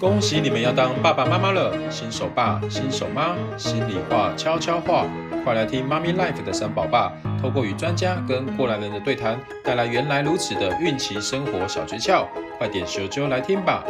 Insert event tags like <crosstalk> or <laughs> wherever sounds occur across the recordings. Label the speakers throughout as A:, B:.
A: 恭喜你们要当爸爸妈妈了，新手爸、新手妈，心里话、悄悄话，快来听妈咪 life 的三宝爸，透过与专家跟过来人的对谈，带来原来如此的孕期生活小诀窍，快点咻啾来听吧！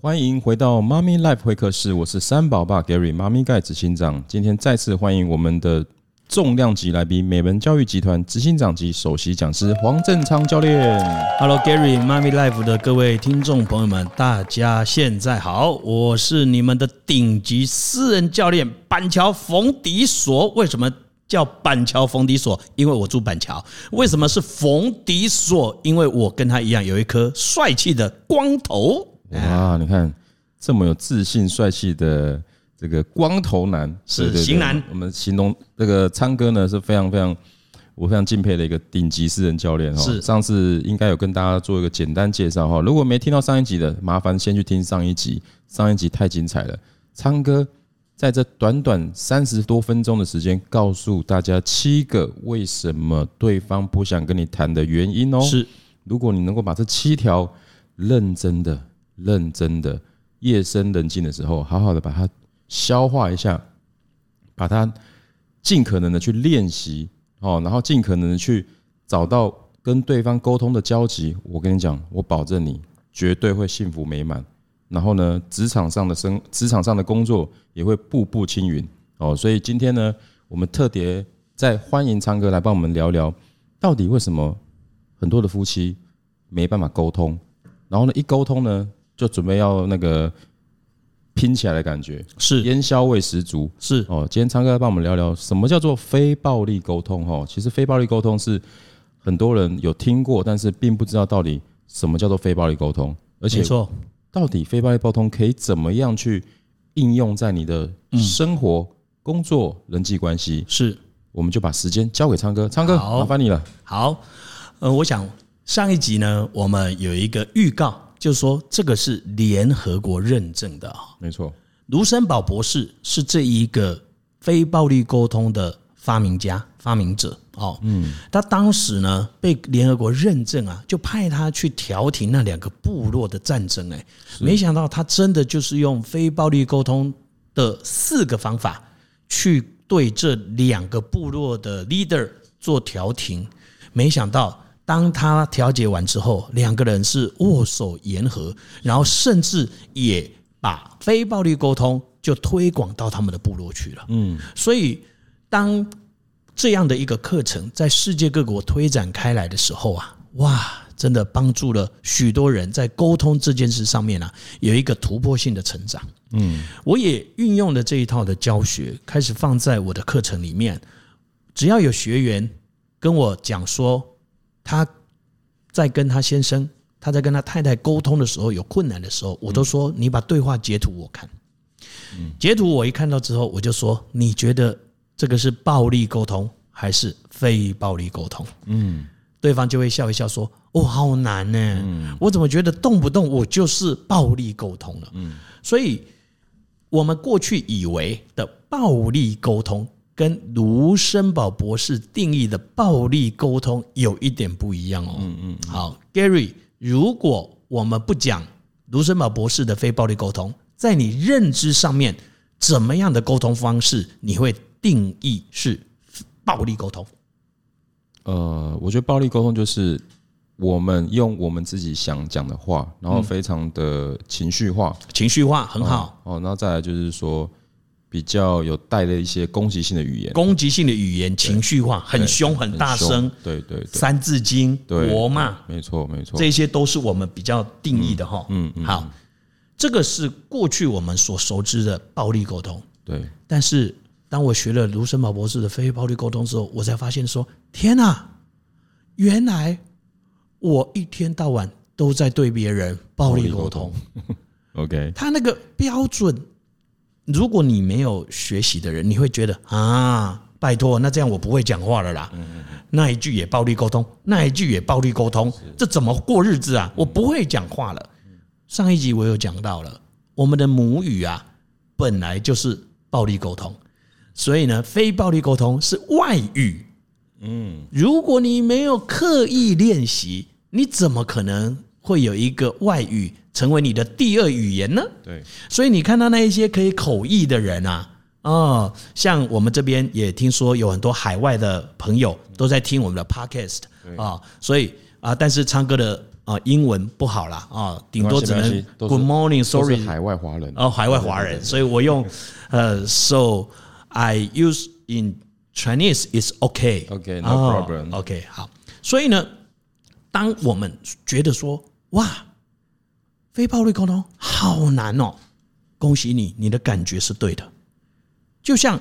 A: 欢迎回到妈咪 life 会客室，我是三宝爸 Gary，妈咪盖执行长，今天再次欢迎我们的。重量级来宾，美文教育集团执行长及首席讲师黄振昌教练。
B: Hello Gary，妈咪 Life 的各位听众朋友们，大家现在好，我是你们的顶级私人教练板桥冯迪索。为什么叫板桥冯迪索？因为我住板桥。为什么是冯迪索？因为我跟他一样有一颗帅气的光头。
A: 哇，你看这么有自信、帅气的。这个光头男
B: 是型男，
A: 我们形容这个昌哥呢是非常非常我非常敬佩的一个顶级私人教练哈。是上次应该有跟大家做一个简单介绍哈，如果没听到上一集的，麻烦先去听上一集，上一集太精彩了。昌哥在这短短三十多分钟的时间，告诉大家七个为什么对方不想跟你谈的原因哦。是，如果你能够把这七条认真的、认真的，夜深人静的时候，好好的把它。消化一下，把它尽可能的去练习哦，然后尽可能的去找到跟对方沟通的交集。我跟你讲，我保证你绝对会幸福美满。然后呢，职场上的生，职场上的工作也会步步青云哦。所以今天呢，我们特别在欢迎昌哥来帮我们聊聊，到底为什么很多的夫妻没办法沟通，然后呢，一沟通呢，就准备要那个。拼起来的感觉是烟硝味十足是哦。今天昌哥来帮我们聊聊什么叫做非暴力沟通哈。其实非暴力沟通是很多人有听过，但是并不知道到底什么叫做非暴力沟通，而且错，到底非暴力沟通可以怎么样去应用在你的生活、工作、人际关系？是，我们就把时间交给昌哥，昌哥麻烦你了。
B: 好，呃，我想上一集呢，我们有一个预告。就是说，这个是联合国认证的啊，
A: 没错。
B: 卢森堡博士是这一个非暴力沟通的发明家、发明者哦。嗯，他当时呢被联合国认证啊，就派他去调停那两个部落的战争。哎，没想到他真的就是用非暴力沟通的四个方法去对这两个部落的 leader 做调停，没想到。当他调解完之后，两个人是握手言和，然后甚至也把非暴力沟通就推广到他们的部落去了。嗯，所以当这样的一个课程在世界各国推展开来的时候啊，哇，真的帮助了许多人在沟通这件事上面啊有一个突破性的成长。嗯，我也运用了这一套的教学，开始放在我的课程里面。只要有学员跟我讲说，他在跟他先生，他在跟他太太沟通的时候有困难的时候，我都说你把对话截图我看。截图我一看到之后，我就说你觉得这个是暴力沟通还是非暴力沟通？嗯，对方就会笑一笑说：“哦，好难呢，我怎么觉得动不动我就是暴力沟通了？”嗯，所以我们过去以为的暴力沟通。跟卢森堡博士定义的暴力沟通有一点不一样哦。嗯嗯。好，Gary，如果我们不讲卢森堡博士的非暴力沟通，在你认知上面，怎么样的沟通方式你会定义是暴力沟通？
A: 呃，我觉得暴力沟通就是我们用我们自己想讲的话，然后非常的情绪化，
B: 情绪化很好
A: 哦。然后再来就是说。比较有带的一些攻击性的语言，
B: 攻击性的语言，情绪化，很凶，很大声，
A: 对对，
B: 三字经，国骂，
A: 没错没错，
B: 这些都是我们比较定义的哈。嗯嗯，好，这个是过去我们所熟知的暴力沟通。对，但是当我学了卢森堡博士的非暴力沟通之后，我才发现说，天哪，原来我一天到晚都在对别人暴力沟通。<laughs> OK，他那个标准。如果你没有学习的人，你会觉得啊，拜托，那这样我不会讲话了啦。那一句也暴力沟通，那一句也暴力沟通，这怎么过日子啊？我不会讲话了。上一集我有讲到了，我们的母语啊，本来就是暴力沟通，所以呢，非暴力沟通是外语。嗯，如果你没有刻意练习，你怎么可能会有一个外语？成为你的第二语言呢？
A: 对，
B: 所以你看到那一些可以口译的人啊，哦，像我们这边也听说有很多海外的朋友都在听我们的 podcast 啊，所以啊，但是唱歌的啊英文不好啦，啊，顶多只能 Good morning，sorry，
A: 海外华人。
B: 哦，海外华人，所以我用呃，so I use in Chinese is
A: okay，okay，no problem，OK，
B: 好，所以呢，当我们觉得说哇。非暴力沟通好难哦，恭喜你，你的感觉是对的。就像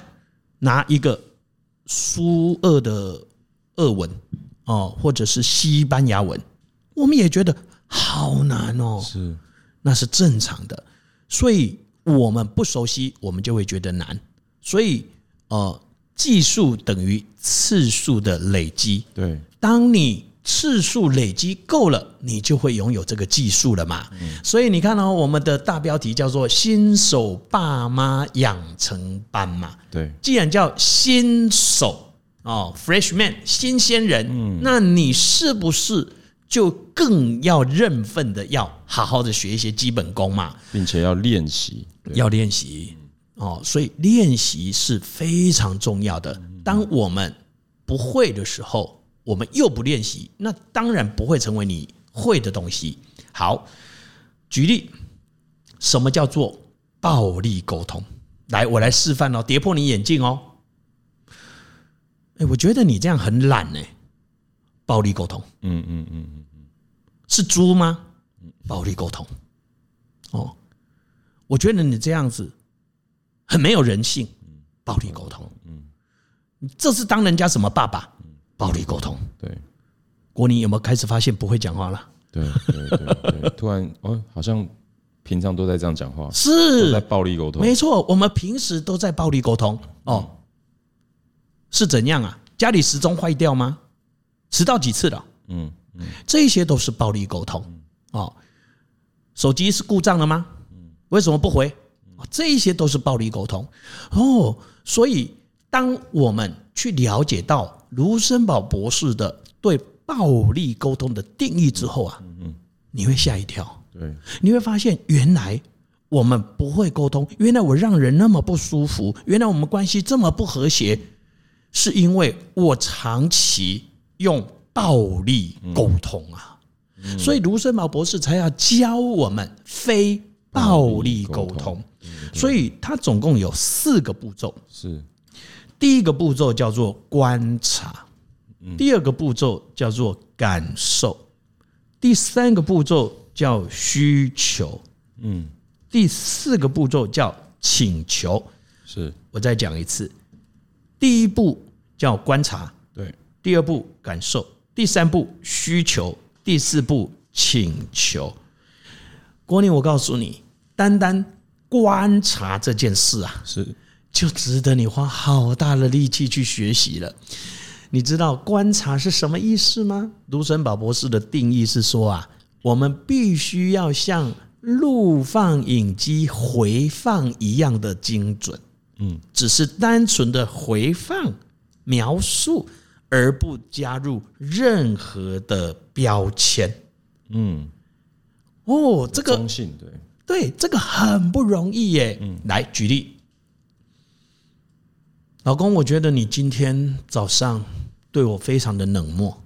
B: 拿一个苏俄的俄文哦，或者是西班牙文，我们也觉得好难哦。
A: 是，
B: 那是正常的。所以我们不熟悉，我们就会觉得难。所以呃，技术等于次数的累积。
A: 对，
B: 当你。次数累积够了，你就会拥有这个技术了嘛。所以你看到我们的大标题叫做“新手爸妈养成班”嘛。
A: 对，
B: 既然叫新手哦，freshman 新鲜人，那你是不是就更要认份的要好好的学一些基本功嘛，
A: 并且要练习，
B: 要练习哦。所以练习是非常重要的。当我们不会的时候。我们又不练习，那当然不会成为你会的东西。好，举例，什么叫做暴力沟通？来，我来示范哦，跌破你眼镜哦。哎，我觉得你这样很懒呢。暴力沟通，嗯嗯嗯嗯嗯，是猪吗？暴力沟通，哦，我觉得你这样子很没有人性。暴力沟通，嗯，这是当人家什么爸爸？暴力沟通，
A: 对，
B: 国宁有没有开始发现不会讲话了？
A: 对对对对，<laughs> 突然哦，好像平常都在这样讲话，
B: 是
A: 在暴力沟通，
B: 没错，我们平时都在暴力沟通哦，是怎样啊？家里时钟坏掉吗？迟到几次了？嗯嗯，这些都是暴力沟通哦。手机是故障了吗？为什么不回？这一些都是暴力沟通哦。所以当我们去了解到。卢森堡博士的对暴力沟通的定义之后啊，你会吓一跳，对，你会发现原来我们不会沟通，原来我让人那么不舒服，原来我们关系这么不和谐，是因为我长期用暴力沟通啊，所以卢森堡博士才要教我们非暴力沟通，所以他总共有四个步骤，是。第一个步骤叫做观察，第二个步骤叫做感受，第三个步骤叫需求，嗯，第四个步骤叫请求。是，我再讲一次，第一步叫观察，对，第二步感受，第三步需求，第四步请求。国宁，我告诉你，单单观察这件事啊，是。就值得你花好大的力气去学习了。你知道观察是什么意思吗？卢森堡博士的定义是说啊，我们必须要像录放影机回放一样的精准。嗯，只是单纯的回放描述，而不加入任何的标签。嗯，哦，这个中性对对，这个很不容易耶。嗯，来举例。老公，我觉得你今天早上对我非常的冷漠，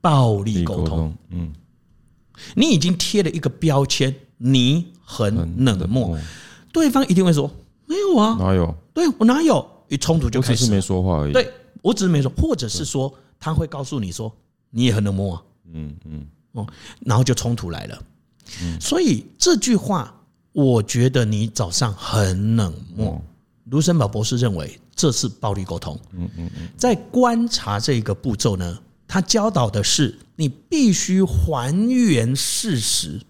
B: 暴力沟通。嗯，你已经贴了一个标签，你很冷漠，对方一定会说没有啊，哪有？对我哪有？一冲突就开始，
A: 只是没说话而已。
B: 对我只是没说，或者是说他会告诉你说你也很冷漠啊。嗯嗯哦，然后就冲突来了。所以这句话，我觉得你早上很冷漠。卢森堡博士认为。这是暴力沟通。嗯嗯嗯，在观察这个步骤呢，他教导的是你必须还原事实。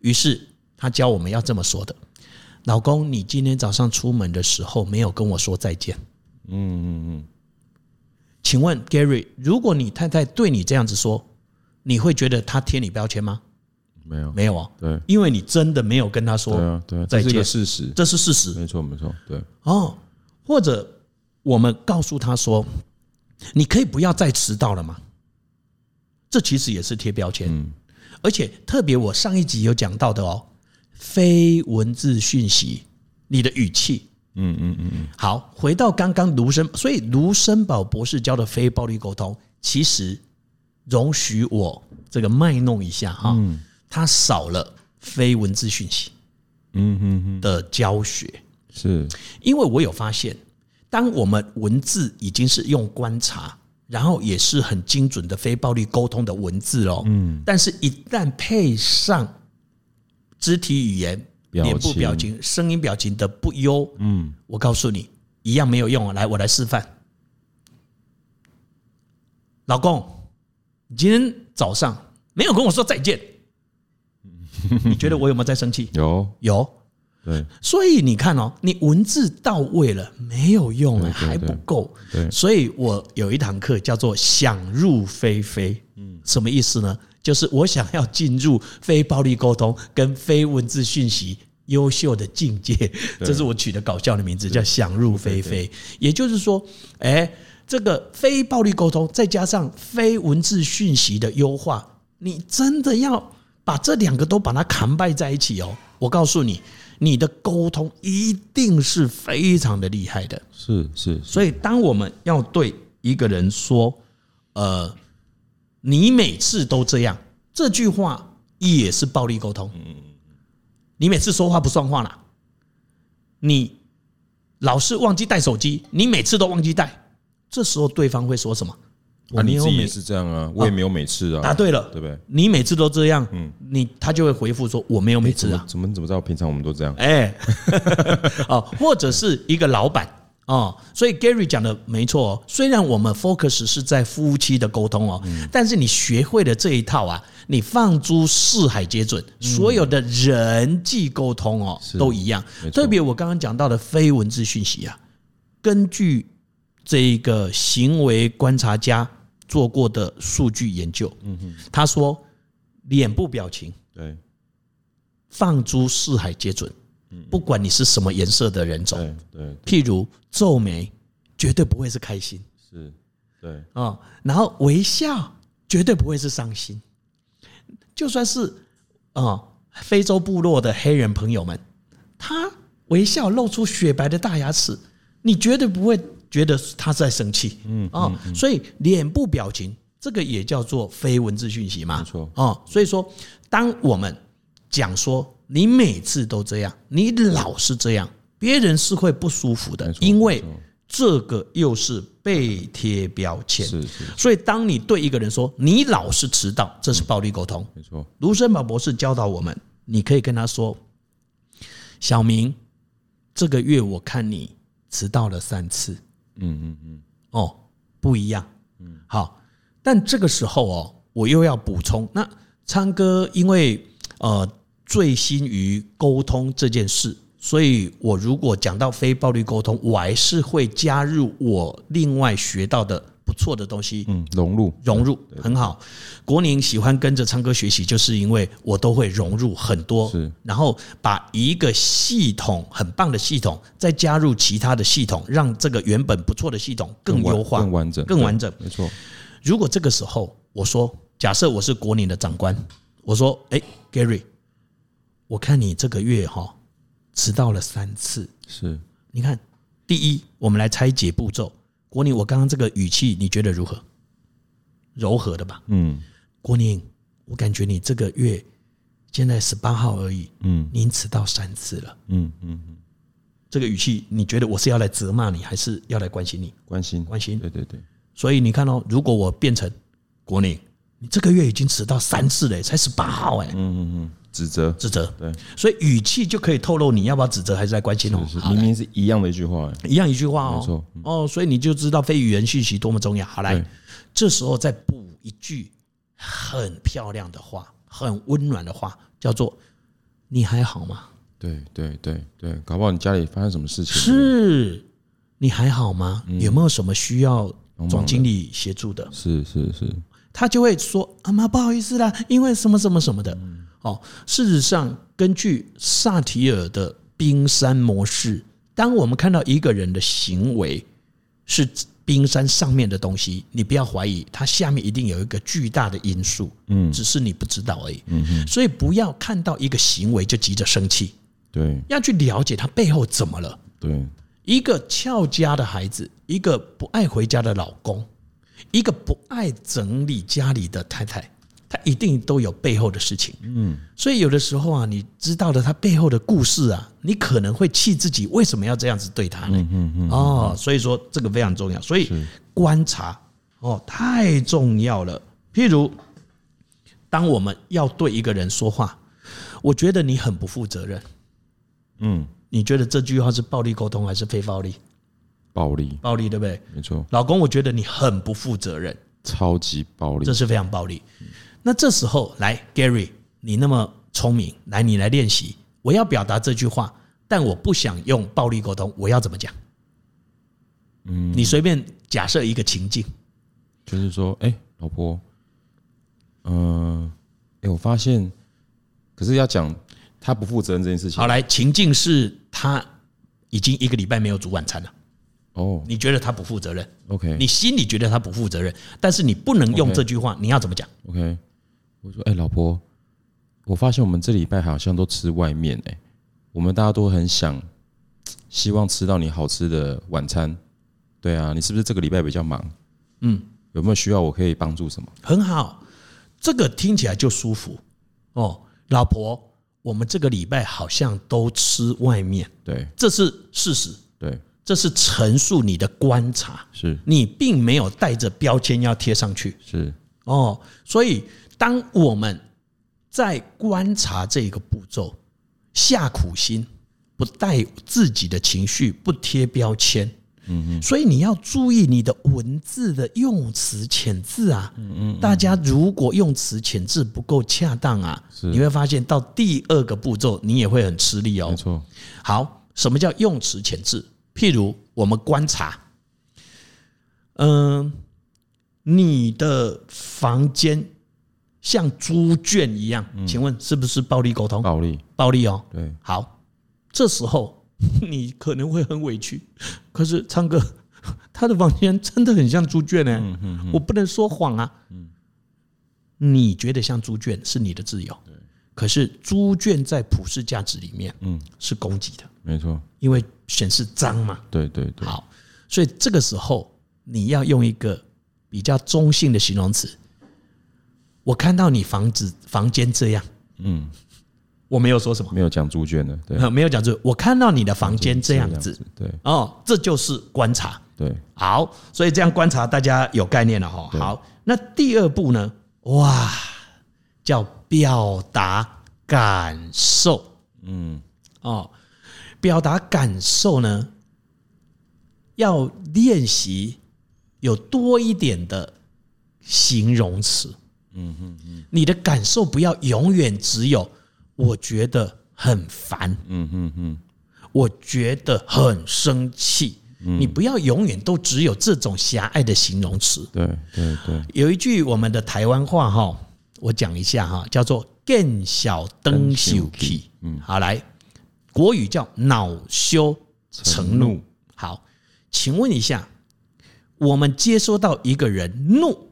B: 于是他教我们要这么说的：老公，你今天早上出门的时候没有跟我说再见。嗯嗯嗯，请问 Gary，如果你太太对你这样子说，你会觉得她贴你标签吗？
A: 没有，
B: 没有啊。对，因为你真的没有跟她说。
A: 对啊，对，这是事实，
B: 这是事实。
A: 没错，没错。对。
B: 哦，或者。我们告诉他说：“你可以不要再迟到了吗？”这其实也是贴标签。而且特别我上一集有讲到的哦，非文字讯息，你的语气，
A: 嗯嗯嗯嗯。
B: 好，回到刚刚卢森，所以卢森堡博士教的非暴力沟通，其实容许我这个卖弄一下哈，它少了非文字讯息，嗯嗯嗯的教学，
A: 是
B: 因为我有发现，当我们文字已经是用观察。然后也是很精准的非暴力沟通的文字哦，嗯，但是一旦配上肢体语言、脸部表情、声音表情的不优，嗯，我告诉你，一样没有用。来，我来示范。老公，你今天早上没有跟我说再见，你觉得我有没有在生气？<laughs>
A: 有，
B: 有。
A: 对，
B: 所以你看哦，你文字到位了没有用了，还不够。
A: 对，
B: 所以我有一堂课叫做“想入非非”，嗯，什么意思呢？就是我想要进入非暴力沟通跟非文字讯息优秀的境界，这是我取的搞笑的名字，叫“想入非非”。也就是说，哎，这个非暴力沟通再加上非文字讯息的优化，你真的要把这两个都把它扛掰在一起哦。我告诉你。你的沟通一定是非常的厉害的，
A: 是是。
B: 所以，当我们要对一个人说，呃，你每次都这样，这句话也是暴力沟通。你每次说话不算话啦，你老是忘记带手机，你每次都忘记带，这时候对方会说什么？
A: 我你自己也是这样啊，我也没有每次啊。
B: 答对了，
A: 对不对？
B: 你每次都这样，嗯，你他就会回复说我没有每次啊。
A: 怎么怎么知道？平常我们都这样。
B: 哎，<laughs> 哦，或者是一个老板哦，所以 Gary 讲的没错。虽然我们 focus 是在夫妻的沟通哦，但是你学会了这一套啊，你放诸四海皆准，所有的人际沟通哦都一样。特别我刚刚讲到的非文字讯息啊，根据。这一个行为观察家做过的数据研究，他说，脸部表情
A: 对，
B: 放诸四海皆准，不管你是什么颜色的人种，
A: 对，
B: 譬如皱眉，绝对不会是开心，
A: 是，对，
B: 啊，然后微笑绝对不会是伤心，就算是啊非洲部落的黑人朋友们，他微笑露出雪白的大牙齿，你绝对不会。觉得他在生气，嗯啊，所以脸部表情这个也叫做非文字讯息嘛，
A: 没错
B: 啊。所以说，当我们讲说你每次都这样，你老是这样，别人是会不舒服的，因为这个又是被贴标签。是是。所以，当你对一个人说你老是迟到，这是暴力沟通。没错。卢森堡博士教导我们，你可以跟他说：“小明，这个月我看你迟到了三次。”嗯嗯嗯，哦，不一样，嗯，好，但这个时候哦，我又要补充，那昌哥因为呃醉心于沟通这件事，所以我如果讲到非暴力沟通，我还是会加入我另外学到的。不错的东西，
A: 嗯，融入
B: 融入很好。国宁喜欢跟着昌哥学习，就是因为我都会融入很多，然后把一个系统很棒的系统，再加入其他的系统，让这个原本不错的系统更优化、
A: 更完整、
B: 更完整。
A: 没错。
B: 如果这个时候我说，假设我是国宁的长官，我说，哎，Gary，我看你这个月哈迟到了三次，
A: 是，
B: 你看，第一，我们来拆解步骤。国宁，我刚刚这个语气你觉得如何？柔和的吧？嗯。国宁，我感觉你这个月现在十八号而已，嗯，您迟到三次了，嗯嗯嗯。这个语气，你觉得我是要来责骂你，还是要来关心你？
A: 关心，
B: 关心。
A: 对对对。
B: 所以你看哦，如果我变成国宁，你这个月已经迟到三次了，才十八号哎，嗯嗯嗯。
A: 指责，
B: 指责，对，所以语气就可以透露你要不要指责，还是在关心哦。
A: 明明是一样的一句话，
B: 一样一句话哦。哦，所以你就知道非语言讯息多么重要。好来，这时候再补一句很漂亮的话，很温暖的话，叫做“你还好吗？”
A: 对对对对，搞不好你家里发生什么事情？
B: 是，你还好吗？有没有什么需要总经理协助的？
A: 是是是，
B: 他就会说：“阿妈，不好意思啦，因为什么什么什么的。”哦，事实上，根据萨提尔的冰山模式，当我们看到一个人的行为是冰山上面的东西，你不要怀疑，它下面一定有一个巨大的因素，嗯，只是你不知道而已，嗯哼，所以不要看到一个行为就急着生气，
A: 对，
B: 要去了解他背后怎么了，
A: 对，
B: 一个翘家的孩子，一个不爱回家的老公，一个不爱整理家里的太太。他一定都有背后的事情，嗯，所以有的时候啊，你知道了他背后的故事啊，你可能会气自己为什么要这样子对他呢？嗯嗯嗯。哦，所以说这个非常重要，所以观察哦太重要了。譬如，当我们要对一个人说话，我觉得你很不负责任，嗯，你觉得这句话是暴力沟通还是非暴力？
A: 暴力，
B: 暴力，对不对？
A: 没错。
B: 老公，我觉得你很不负责任，
A: 超级暴力，
B: 这是非常暴力。那这时候来，Gary，你那么聪明，来，你来练习。我要表达这句话，但我不想用暴力沟通，我要怎么讲？嗯，你随便假设一个情境，
A: 就是说，哎，老婆，嗯，哎，我发现，可是要讲他不负责任这件事情。
B: 好，来，情境是他已经一个礼拜没有煮晚餐了。哦，你觉得他不负责任
A: ？OK，
B: 你心里觉得他不负责任，但是你不能用这句话，你要怎么讲
A: ？OK。我说：“哎，老婆，我发现我们这礼拜好像都吃外面哎，我们大家都很想，希望吃到你好吃的晚餐。对啊，你是不是这个礼拜比较忙？嗯，有没有需要我可以帮助什么？
B: 很好，这个听起来就舒服哦。老婆，我们这个礼拜好像都吃外面，
A: 对，
B: 这是事实，
A: 对，
B: 这是陈述你的观察，
A: 是
B: 你并没有带着标签要贴上去，
A: 是
B: 哦，所以。”当我们在观察这个步骤，下苦心，不带自己的情绪，不贴标签，嗯嗯，所以你要注意你的文字的用词遣字啊，嗯嗯，大家如果用词遣字不够恰当啊，你会发现到第二个步骤你也会很吃力哦。
A: 没错。
B: 好，什么叫用词遣字？譬如我们观察，嗯，你的房间。像猪圈一样，请问是不是暴力沟通？
A: 暴力，
B: 暴力哦。
A: 对，
B: 好，这时候 <laughs> 你可能会很委屈。可是昌哥，他的房间真的很像猪圈呢。我不能说谎啊。你觉得像猪圈是你的自由。可是猪圈在普世价值里面，嗯，是攻击的。
A: 没错，
B: 因为显示脏嘛。
A: 对对对。
B: 好，所以这个时候你要用一个比较中性的形容词。我看到你房子房间这样，嗯，我没有说什么，
A: 没有讲猪圈的，对，<laughs>
B: 没有讲猪。我看到你的房间这样子，
A: 对，
B: 哦，这就是观察，
A: 对，
B: 好，所以这样观察大家有概念了哈。好，那第二步呢？哇，叫表达感受，嗯，哦，表达感受呢，要练习有多一点的形容词。嗯嗯嗯，你的感受不要永远只有我觉得很烦，嗯嗯嗯，我觉得很生气，你不要永远都只有这种狭隘的形容词。
A: 对对对，
B: 有一句我们的台湾话哈，我讲一下哈，叫做“更小灯羞气”。嗯，好来，国语叫“恼羞成怒”。好，请问一下，我们接收到一个人怒。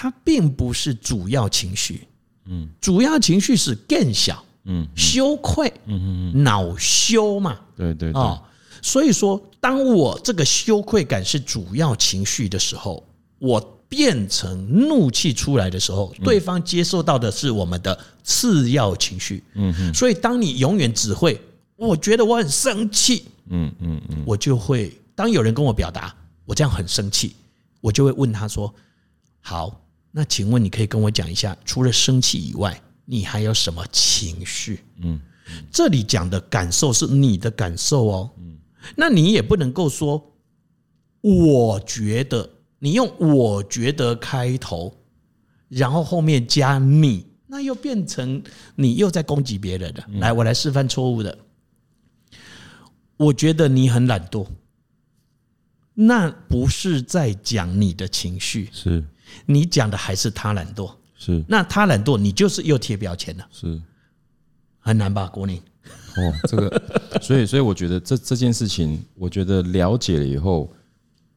B: 它并不是主要情绪，嗯，主要情绪是更小，嗯，羞愧，嗯嗯，恼羞嘛，
A: 对对哦，
B: 所以说，当我这个羞愧感是主要情绪的时候，我变成怒气出来的时候，对方接受到的是我们的次要情绪，嗯嗯，所以当你永远只会，我觉得我很生气，嗯嗯嗯，我就会当有人跟我表达我这样很生气，我就会问他说，好。那请问你可以跟我讲一下，除了生气以外，你还有什么情绪？嗯，这里讲的感受是你的感受哦。嗯，那你也不能够说，我觉得你用我觉得开头，然后后面加你，那又变成你又在攻击别人了。来，我来示范错误的。我觉得你很懒惰，那不是在讲你的情绪，
A: 是。
B: 你讲的还是他懒惰，
A: 是。
B: 那他懒惰，你就是又贴标签了，
A: 是。
B: 很难吧，国宁？
A: 哦，这个，<laughs> 所以所以我觉得这这件事情，我觉得了解了以后，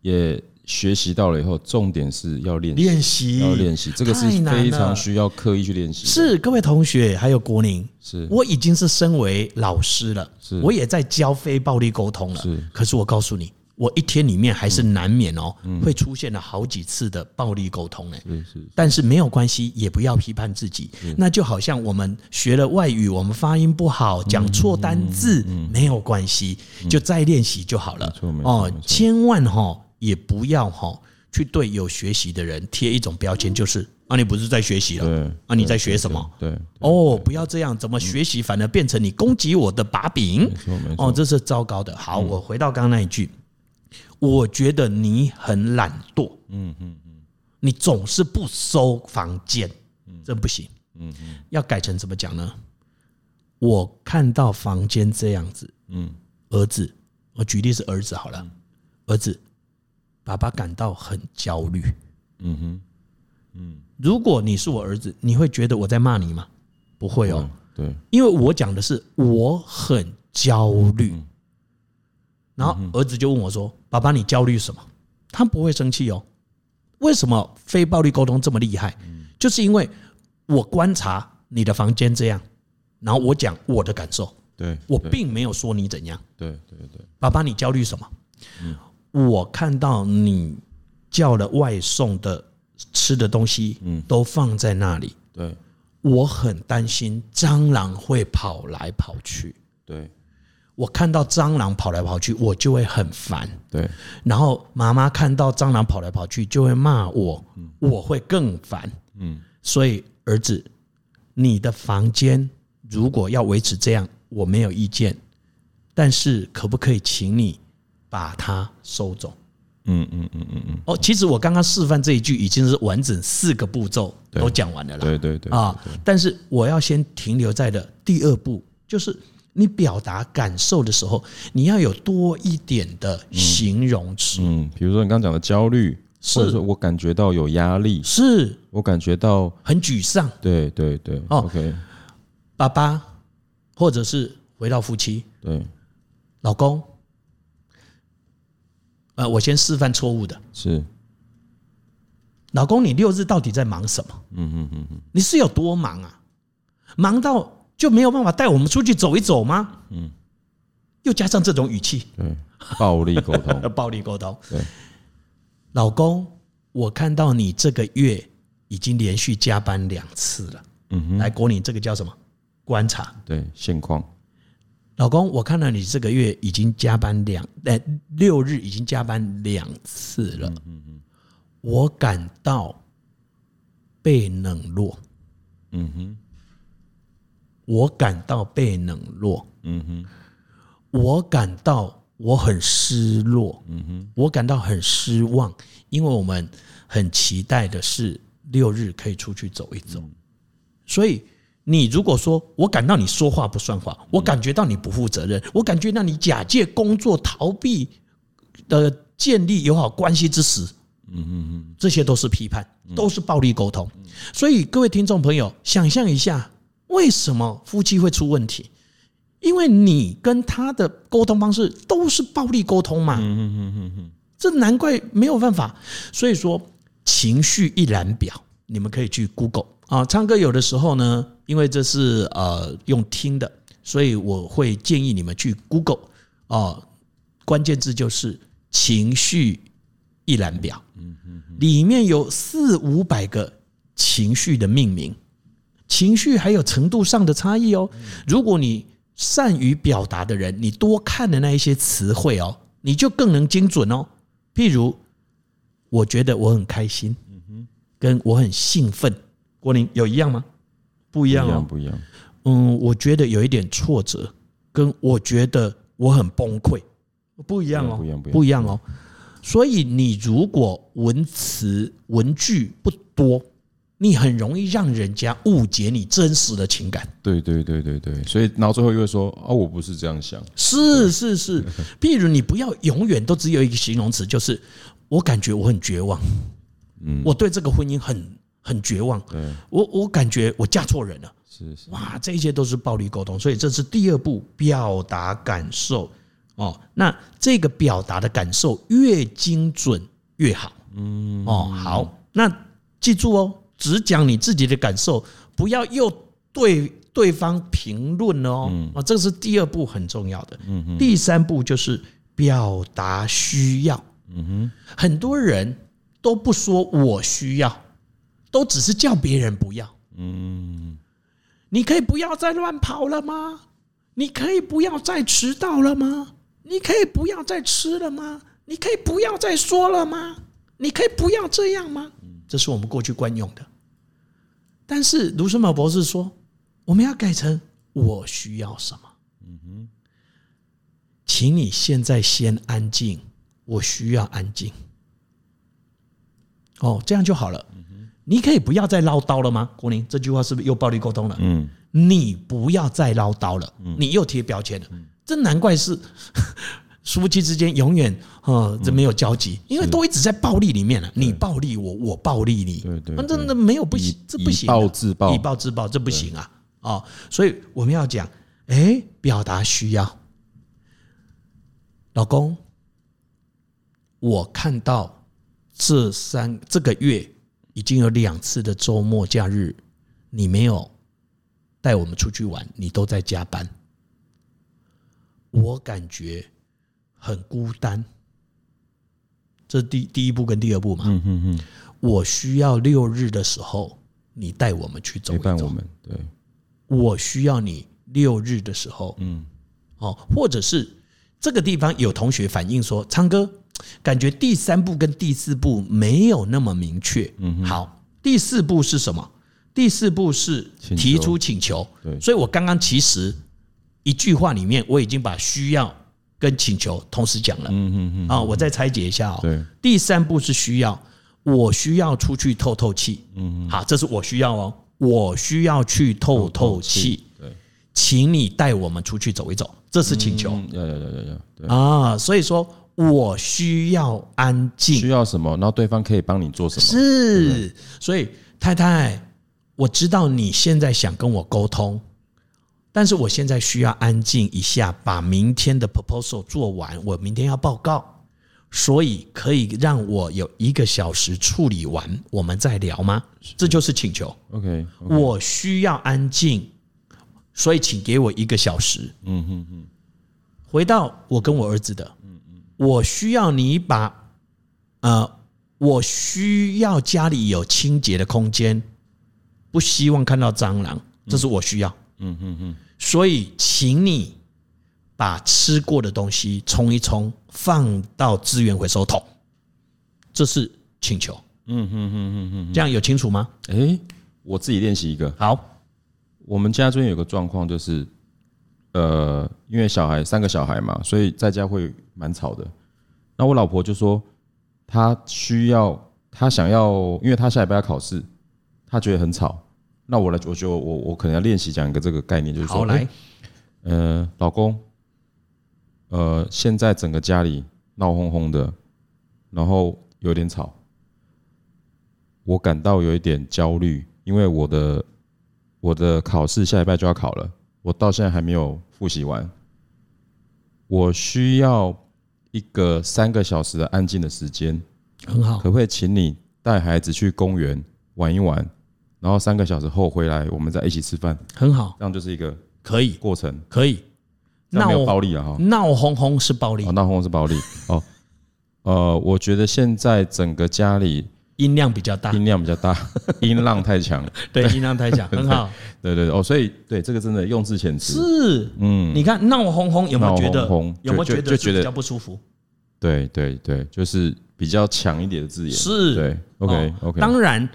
A: 也学习到了以后，重点是要练
B: 练习，
A: 要练习，这个是非常需要刻意去练习。
B: 是各位同学，还有国宁，
A: 是。
B: 我已经是身为老师了，
A: 是。
B: 我也在教非暴力沟通了。是，可是我告诉你。我一天里面还是难免哦，会出现了好几次的暴力沟通呢。但是没有关系，也不要批判自己。那就好像我们学了外语，我们发音不好，讲错单字，没有关系，就再练习就好了。哦，千万哈也不要哈去对有学习的人贴一种标签，就是啊，你不是在学习了？啊，你在学什么？
A: 对，
B: 哦，不要这样，怎么学习反而变成你攻击我的把柄？哦，这是糟糕的。好，我回到刚刚那一句。我觉得你很懒惰，嗯嗯嗯，你总是不收房间，这不行，嗯嗯，要改成怎么讲呢？我看到房间这样子，嗯，儿子，我举例是儿子好了，儿子，爸爸感到很焦虑，嗯哼，嗯，如果你是我儿子，你会觉得我在骂你吗？不会哦，对，因为我讲的是我很焦虑。然后儿子就问我说：“爸爸，你焦虑什么？”他不会生气哦。为什么非暴力沟通这么厉害？就是因为我观察你的房间这样，然后我讲我的感受。对，我并没有说你怎样。对对对，爸爸，你焦虑什么？我看到你叫了外送的吃的东西，都放在那里。对，我很担心蟑螂会跑来跑去。对。我看到蟑螂跑来跑去，我就会很烦。对，然后妈妈看到蟑螂跑来跑去，就会骂我，我会更烦。嗯，所以儿子，你的房间如果要维持这样，我没有意见，但是可不可以请你把它收走？嗯嗯嗯嗯嗯。哦，其实我刚刚示范这一句已经是完整四个步骤都讲完了啦。对对对啊，但是我要先停留在的第二步，就是。你表达感受的时候，你要有多一点的形容词。嗯，比如说你刚刚讲的焦虑，或者说我感觉到有压力，是我感觉到很沮丧。对对对，OK，爸爸，或者是回到夫妻，对，老公，呃，我先示范错误的，是，老公，你六日到底在忙什么？嗯嗯嗯嗯，你是有多忙啊？忙到。就没有办法带我们出去走一走吗？嗯，又加上这种语气，对，暴力沟通，<laughs> 暴力沟通。对，老公，我看到你这个月已经连续加班两次了。嗯哼，来，国宁，这个叫什么？观察。对，现况。老公，我看到你这个月已经加班两，呃，六日已经加班两次了。嗯哼，我感到被冷落。嗯哼。我感到被冷落，嗯哼，我感到我很失落，嗯哼，我感到很失望，因为我们很期待的是六日可以出去走一走，所以你如果说我感到你说话不算话，我感觉到你不负责任，我感觉到你假借工作逃避的建立友好关系之时，嗯哼哼，这些都是批判，都是暴力沟通，所以各位听众朋友，想象一下。为什么夫妻会出问题？因为你跟他的沟通方式都是暴力沟通嘛。嗯嗯嗯嗯这难怪没有办法。所以说，情绪一览表，你们可以去 Google 啊。唱歌有的时候呢，因为这是呃用听的，所以我会建议你们去 Google 啊。关键字就是情绪一览表，里面有四五百个情绪的命名。情绪还有程度上的差异哦。如果你善于表达的人，你多看的那一些词汇哦，你就更能精准哦。譬如，我觉得我很开心，跟我很兴奋，郭林有一样吗？不一样哦，不一样。嗯，我觉得有一点挫折，跟我觉得我很崩溃，不一样哦，不一样，不一样哦。所以你如果文词文句不多。你很容易让人家误解你真实的情感。对对对对对，所以然后最后又会说啊，我不是这样想。是是是，<laughs> 譬如你不要永远都只有一个形容词，就是我感觉我很绝望。嗯，我对这个婚姻很很绝望。对，我我感觉我嫁错人了。是是，哇，这些都是暴力沟通。所以这是第二步，表达感受。哦，那这个表达的感受越精准。越好。嗯，哦，好，那记住哦，只讲你自己的感受，不要又对对方评论哦。啊，这是第二步很重要的。嗯哼，第三步就是表达需要。嗯哼，很多人都不说我需要，都只是叫别人不要。嗯，你可以不要再乱跑了吗？你可以不要再迟到了吗？你可以不要再吃了吗？你可以不要再说了吗？你可以不要这样吗？这是我们过去惯用的。但是卢森堡博士说，我们要改成我需要什么？嗯哼，请你现在先安静，我需要安静。哦，这样就好了。你可以不要再唠叨了吗？国宁，这句话是不是又暴力沟通了？嗯。你不要再唠叨了，你又贴标签了，这难怪是 <laughs> 夫妻之间永远啊这没有交集，因为都一直在暴力里面了。你暴力我，我暴力你，对对，真的没有不行，这不行，以暴制暴，以暴制暴，这不行啊！哦，所以我们要讲，哎，表达需要，老公，我看到这三这个月已经有两次的周末假日，你没有。带我们出去玩，你都在加班，我感觉很孤单。这第第一步跟第二步嘛，嗯嗯嗯，我需要六日的时候，你带我们去走一走。陪伴我们，对，我需要你六日的时候，嗯，哦，或者是这个地方有同学反映说，昌哥感觉第三步跟第四步没有那么明确。嗯，好，第四步是什么？第四步是提出请求，所以我刚刚其实一句话里面我已经把需要跟请求同时讲了。嗯嗯嗯。啊，我再拆解一下哦。第三步是需要，我需要出去透透气。嗯。好，这是我需要哦，我需要去透透气。对，请你带我们出去走一走，这是请求。要要要要要。啊，所以说我需要安静。需要什么？然后对方可以帮你做什么？是，所以太太。我知道你现在想跟我沟通，但是我现在需要安静一下，把明天的 proposal 做完。我明天要报告，所以可以让我有一个小时处理完，我们再聊吗？这就是请求。OK，我需要安静，所以请给我一个小时。嗯嗯嗯。回到我跟我儿子的，嗯嗯，我需要你把，呃，我需要家里有清洁的空间。不希望看到蟑螂，这是我需要。嗯嗯嗯，所以请你把吃过的东西冲一冲，放到资源回收桶，这是请求。嗯嗯嗯嗯嗯，这样有清楚吗？诶，我自己练习一个。好，我们家最近有个状况就是，呃，因为小孩三个小孩嘛，所以在家会蛮吵的。那我老婆就说，她需要，她想要，因为她下礼拜要考试。她觉得很吵，那我来，我就我我可能要练习讲一个这个概念，就是说，好来，呃，老公，呃，现在整个家里闹哄哄的，然后有点吵，我感到有一点焦虑，因为我的我的考试下礼拜就要考了，我到现在还没有复习完，我需要一个三个小时的安静的时间，很好，可不可以请你带孩子去公园玩一玩？然后三个小时后回来，我们再一起吃饭，很好。这样就是一个可以。过程，可以。那没有暴力了哈，闹哄哄是暴力，闹哄哄是暴力。哦，<laughs> 呃，我觉得现在整个家里音量比较大，音量比较大，<laughs> 音浪太强，对，音浪太强，<laughs> 很好。对对哦，所以对这个真的用字遣词。是，嗯，你看闹哄哄有没有觉得有没有觉得就觉得比较不舒服？对对对，就是比较强一点的字眼，是，对，OK OK，当然。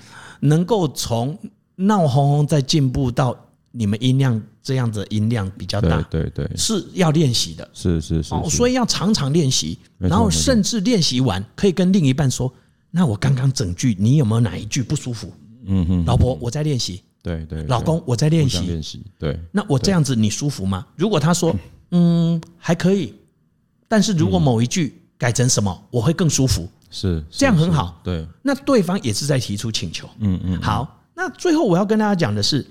B: 能够从闹哄哄再进步到你们音量这样子，音量比较大，对对，是要练习的，是是是，所以要常常练习，然后甚至练习完可以跟另一半说：“那我刚刚整句，你有没有哪一句不舒服？”嗯哼，老婆，我在练习，对对，老公，我在练习练习，对。那我这样子你舒服吗？如果他说：<laughs> “嗯，还可以。”但是如果某一句改成什么，我会更舒服。是这样很好，对。那对方也是在提出请求，嗯嗯。好，那最后我要跟大家讲的是，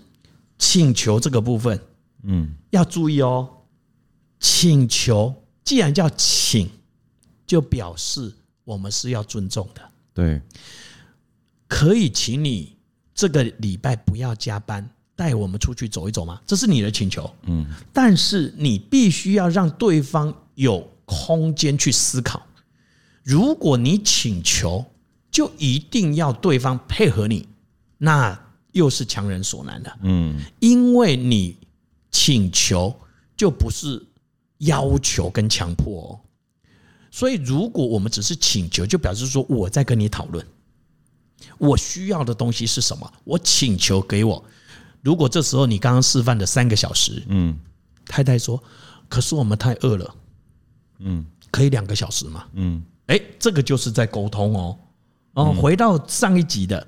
B: 请求这个部分，嗯，要注意哦。请求既然叫请，就表示我们是要尊重的。
A: 对，
B: 可以请你这个礼拜不要加班，带我们出去走一走吗？这是你的请求。嗯，但是你必须要让对方有空间去思考。如果你请求，就一定要对方配合你，那又是强人所难了。嗯，因为你请求就不是要求跟强迫哦。所以，如果我们只是请求，就表示说我在跟你讨论，我需要的东西是什么？我请求给我。如果这时候你刚刚示范的三个小时，嗯，太太说，可是我们太饿了，嗯，可以两个小时吗？嗯，哎，这个就是在沟通哦。哦，回到上一集的，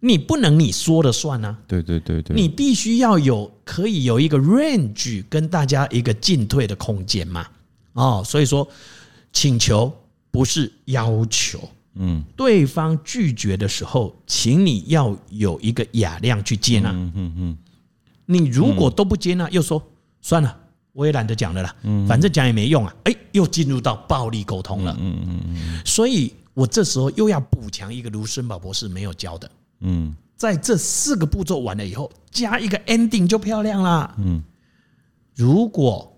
B: 你不能你说了算啊。
A: 对对对对，
B: 你必须要有可以有一个 range 跟大家一个进退的空间嘛。哦，所以说。请求不是要求，嗯，对方拒绝的时候，请你要有一个雅量去接纳，嗯嗯嗯。你如果都不接纳，又说算了，我也懒得讲了啦，嗯，反正讲也没用啊，哎，又进入到暴力沟通了，嗯嗯嗯。所以我这时候又要补强一个卢森堡博士没有教的，嗯，在这四个步骤完了以后，加一个 ending 就漂亮啦，嗯，如果。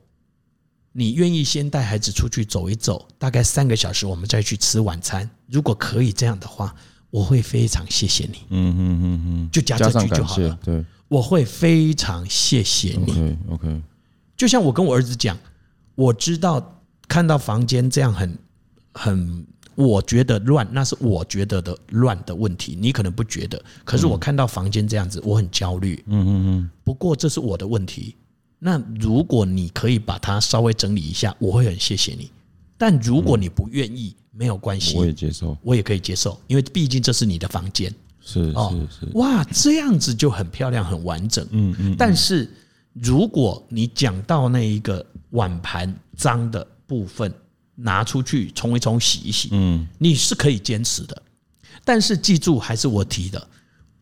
B: 你愿意先带孩子出去走一走，大概三个小时，我们再去吃晚餐。如果可以这样的话，我会非常谢谢你。嗯嗯嗯嗯，就加这句就好了。对，我会非常谢谢你。OK，就像我跟我儿子讲，我知道看到房间这样很很，我觉得乱，那是我觉得的乱的问题。你可能不觉得，可是我看到房间这样子，我很焦虑。嗯嗯嗯。不过这是我的问题。那如果你可以把它稍微整理一下，我会很谢谢你。但如果你不愿意，没有关系，
A: 我也接受，
B: 我也可以接受，因为毕竟这是你的房间。
A: 是是是，
B: 哇，这样子就很漂亮，很完整。嗯嗯。但是如果你讲到那一个碗盘脏的部分，拿出去冲一冲、洗一洗，嗯，你是可以坚持的。但是记住，还是我提的。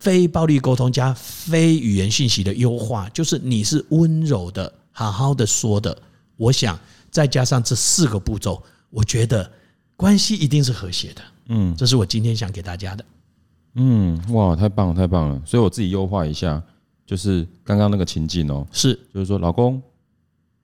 B: 非暴力沟通加非语言信息的优化，就是你是温柔的、好好的说的。我想再加上这四个步骤，我觉得关系一定是和谐的。嗯，这是我今天想给大家的。
A: 嗯，哇，太棒了，太棒了！所以我自己优化一下，就是刚刚那个情境哦，
B: 是，
A: 就是说，老公，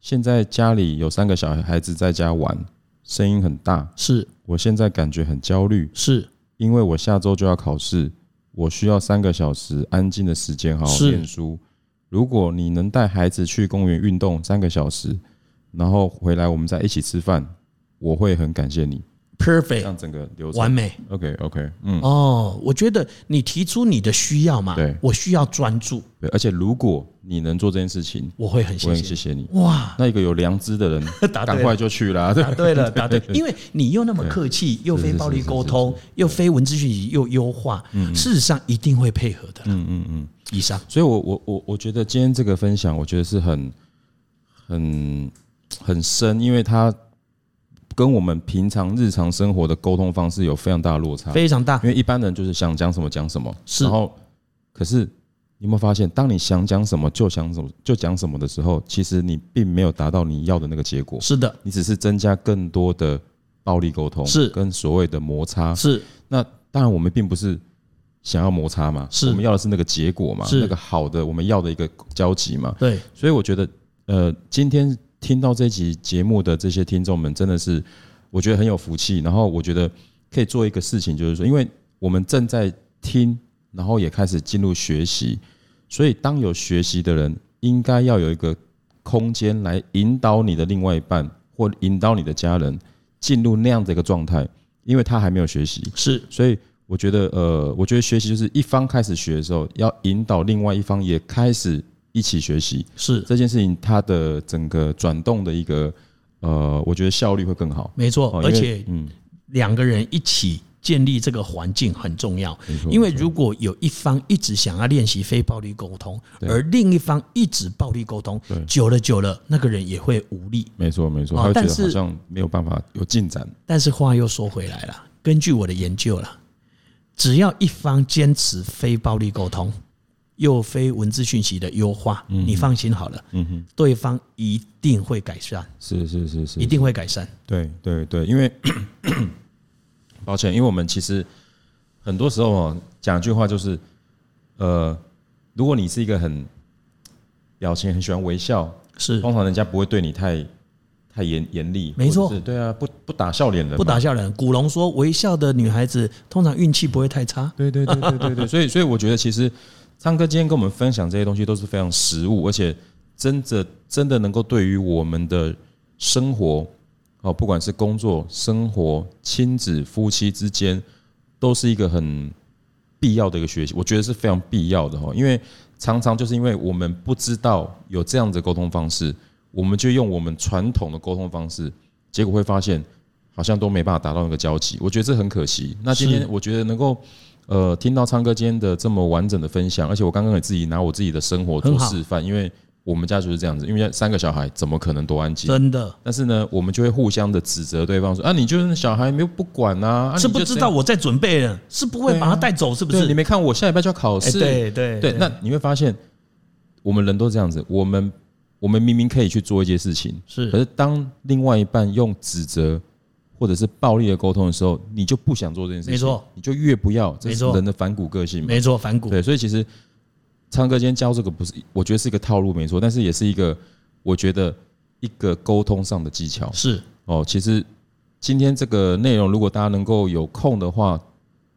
A: 现在家里有三个小孩子在家玩，声音很大，
B: 是
A: 我现在感觉很焦虑，
B: 是因
A: 为我下周就要考试。我需要三个小时安静的时间，好好念书。如果你能带孩子去公园运动三个小时，然后回来我们再一起吃饭，我会很感谢你。
B: Perfect，
A: 让整个流程
B: 完美。
A: OK，OK，嗯。
B: 哦，我觉得你提出你的需要嘛，对，我需要专注。
A: 对，而且如果你能做这件事情，
B: 我会很谢谢，
A: 谢谢你。
B: 哇，
A: 那一个有良知的人，<laughs> 赶快就去了。
B: 答对了，答对，<laughs> 因为你又那么客气，又非暴力沟通，又非文字讯息，又优化，事实上一定会配合的。嗯嗯嗯。以上，
A: 所以我我我我觉得今天这个分享，我觉得是很很很深，因为他。跟我们平常日常生活的沟通方式有非常大的落差，
B: 非常大。
A: 因为一般人就是想讲什么讲什么，然后可是你有没有发现，当你想讲什么就想什么就讲什么的时候，其实你并没有达到你要的那个结果。
B: 是的，
A: 你只是增加更多的暴力沟通，是跟所谓的摩擦。
B: 是
A: 那当然，我们并不是想要摩擦嘛，
B: 是
A: 我们要的是那个结果嘛，是那个好的我们要的一个交集嘛。
B: 对，
A: 所以我觉得，呃，今天。听到这集节目的这些听众们，真的是我觉得很有福气。然后我觉得可以做一个事情，就是说，因为我们正在听，然后也开始进入学习，所以当有学习的人，应该要有一个空间来引导你的另外一半，或引导你的家人进入那样的一个状态，因为他还没有学习。
B: 是，
A: 所以我觉得，呃，我觉得学习就是一方开始学的时候，要引导另外一方也开始。一起学习
B: 是
A: 这件事情，它的整个转动的一个呃，我觉得效率会更好。
B: 没错，而且嗯，两个人一起建立这个环境很重要。因为如果有一方一直想要练习非暴力沟通，而另一方一直暴力沟通，久了久了，那个人也会无力。
A: 没错没错，他会觉得好像没有办法有进展。
B: 但是话又说回来了，根据我的研究了，只要一方坚持非暴力沟通。又非文字讯息的优化，你放心好了，嗯哼，对方一定会改善，
A: 是是是是，
B: 一定会改善，
A: 对对对，因为抱歉，因为我们其实很多时候哦，讲一句话就是，呃，如果你是一个很表情很喜欢微笑，
B: 是。
A: 通常人家不会对你太太严严厉，
B: 没错，
A: 对啊，不不打笑脸的，
B: 不打笑脸。古龙说，微笑的女孩子通常运气不会太差。
A: 对对对对对对，所以所以我觉得其实昌哥今天跟我们分享这些东西都是非常实物，而且真的真的能够对于我们的生活。哦，不管是工作、生活、亲子、夫妻之间，都是一个很必要的一个学习。我觉得是非常必要的哈，因为常常就是因为我们不知道有这样的沟通方式，我们就用我们传统的沟通方式，结果会发现好像都没办法达到那个交集。我觉得这很可惜。那今天我觉得能够呃听到昌哥今天的这么完整的分享，而且我刚刚也自己拿我自己的生活做示范，因为。我们家就是这样子，因为三个小孩怎么可能多安静？
B: 真的。
A: 但是呢，我们就会互相的指责对方说：“啊，你就是小孩没有不管啊，啊
B: 是不知道我在准备了，是不会把他带走，是不是？
A: 你没看我下礼拜就要考试？
B: 对对对。
A: 那你会发现，我们人都这样子。我们我们明明可以去做一些事情，
B: 是。
A: 可是当另外一半用指责或者是暴力的沟通的时候，你就不想做这件事情。
B: 没错，
A: 你就越不要。这是人的反骨个性。
B: 没错，反骨。
A: 对，所以其实。昌哥今天教这个不是，我觉得是一个套路没错，但是也是一个我觉得一个沟通上的技巧。
B: 是
A: 哦，其实今天这个内容，如果大家能够有空的话，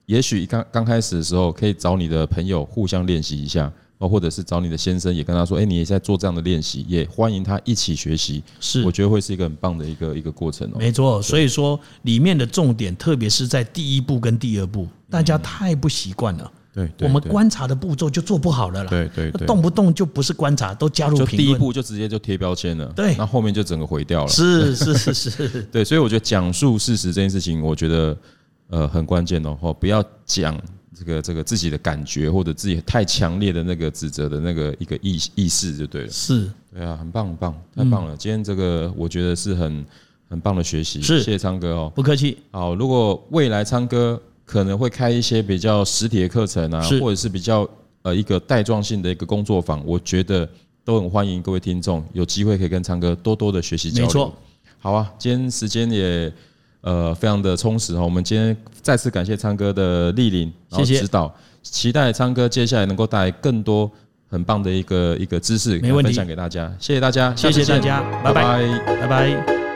A: 也许刚刚开始的时候可以找你的朋友互相练习一下哦，或者是找你的先生也跟他说，哎，你也在做这样的练习，也欢迎他一起学习。
B: 是，
A: 我觉得会是一个很棒的一个一个过程哦。
B: 没错，所以说里面的重点，特别是在第一步跟第二步，大家太不习惯了。
A: 对，
B: 我们观察的步骤就做不好了啦。
A: 对对对，
B: 动不动就不是观察，都加入评论。
A: 就第一步就直接就贴标签了。
B: 对，
A: 那后面就整个毁掉了。
B: 是是 <laughs> 是是。
A: 对，所以我觉得讲述事实这件事情，我觉得呃很关键哦。不要讲这个这个自己的感觉或者自己太强烈的那个指责的那个一个意意识就对了。
B: 是，
A: 对啊，很棒很棒，太棒了。今天这个我觉得是很很棒的学习。
B: 是，
A: 谢谢昌哥哦。
B: 不客气。
A: 好，如果未来昌哥。可能会开一些比较实体的课程啊，或者是比较呃一个带状性的一个工作坊，我觉得都很欢迎各位听众有机会可以跟昌哥多多的学习交流。没错，好啊，今天时间也呃非常的充实哈，我们今天再次感谢昌哥的莅临，然后指导，期待昌哥接下来能够带来更多很棒的一个一个知识，分享给大家。谢谢大家，
B: 谢谢大家，拜拜，
A: 拜拜。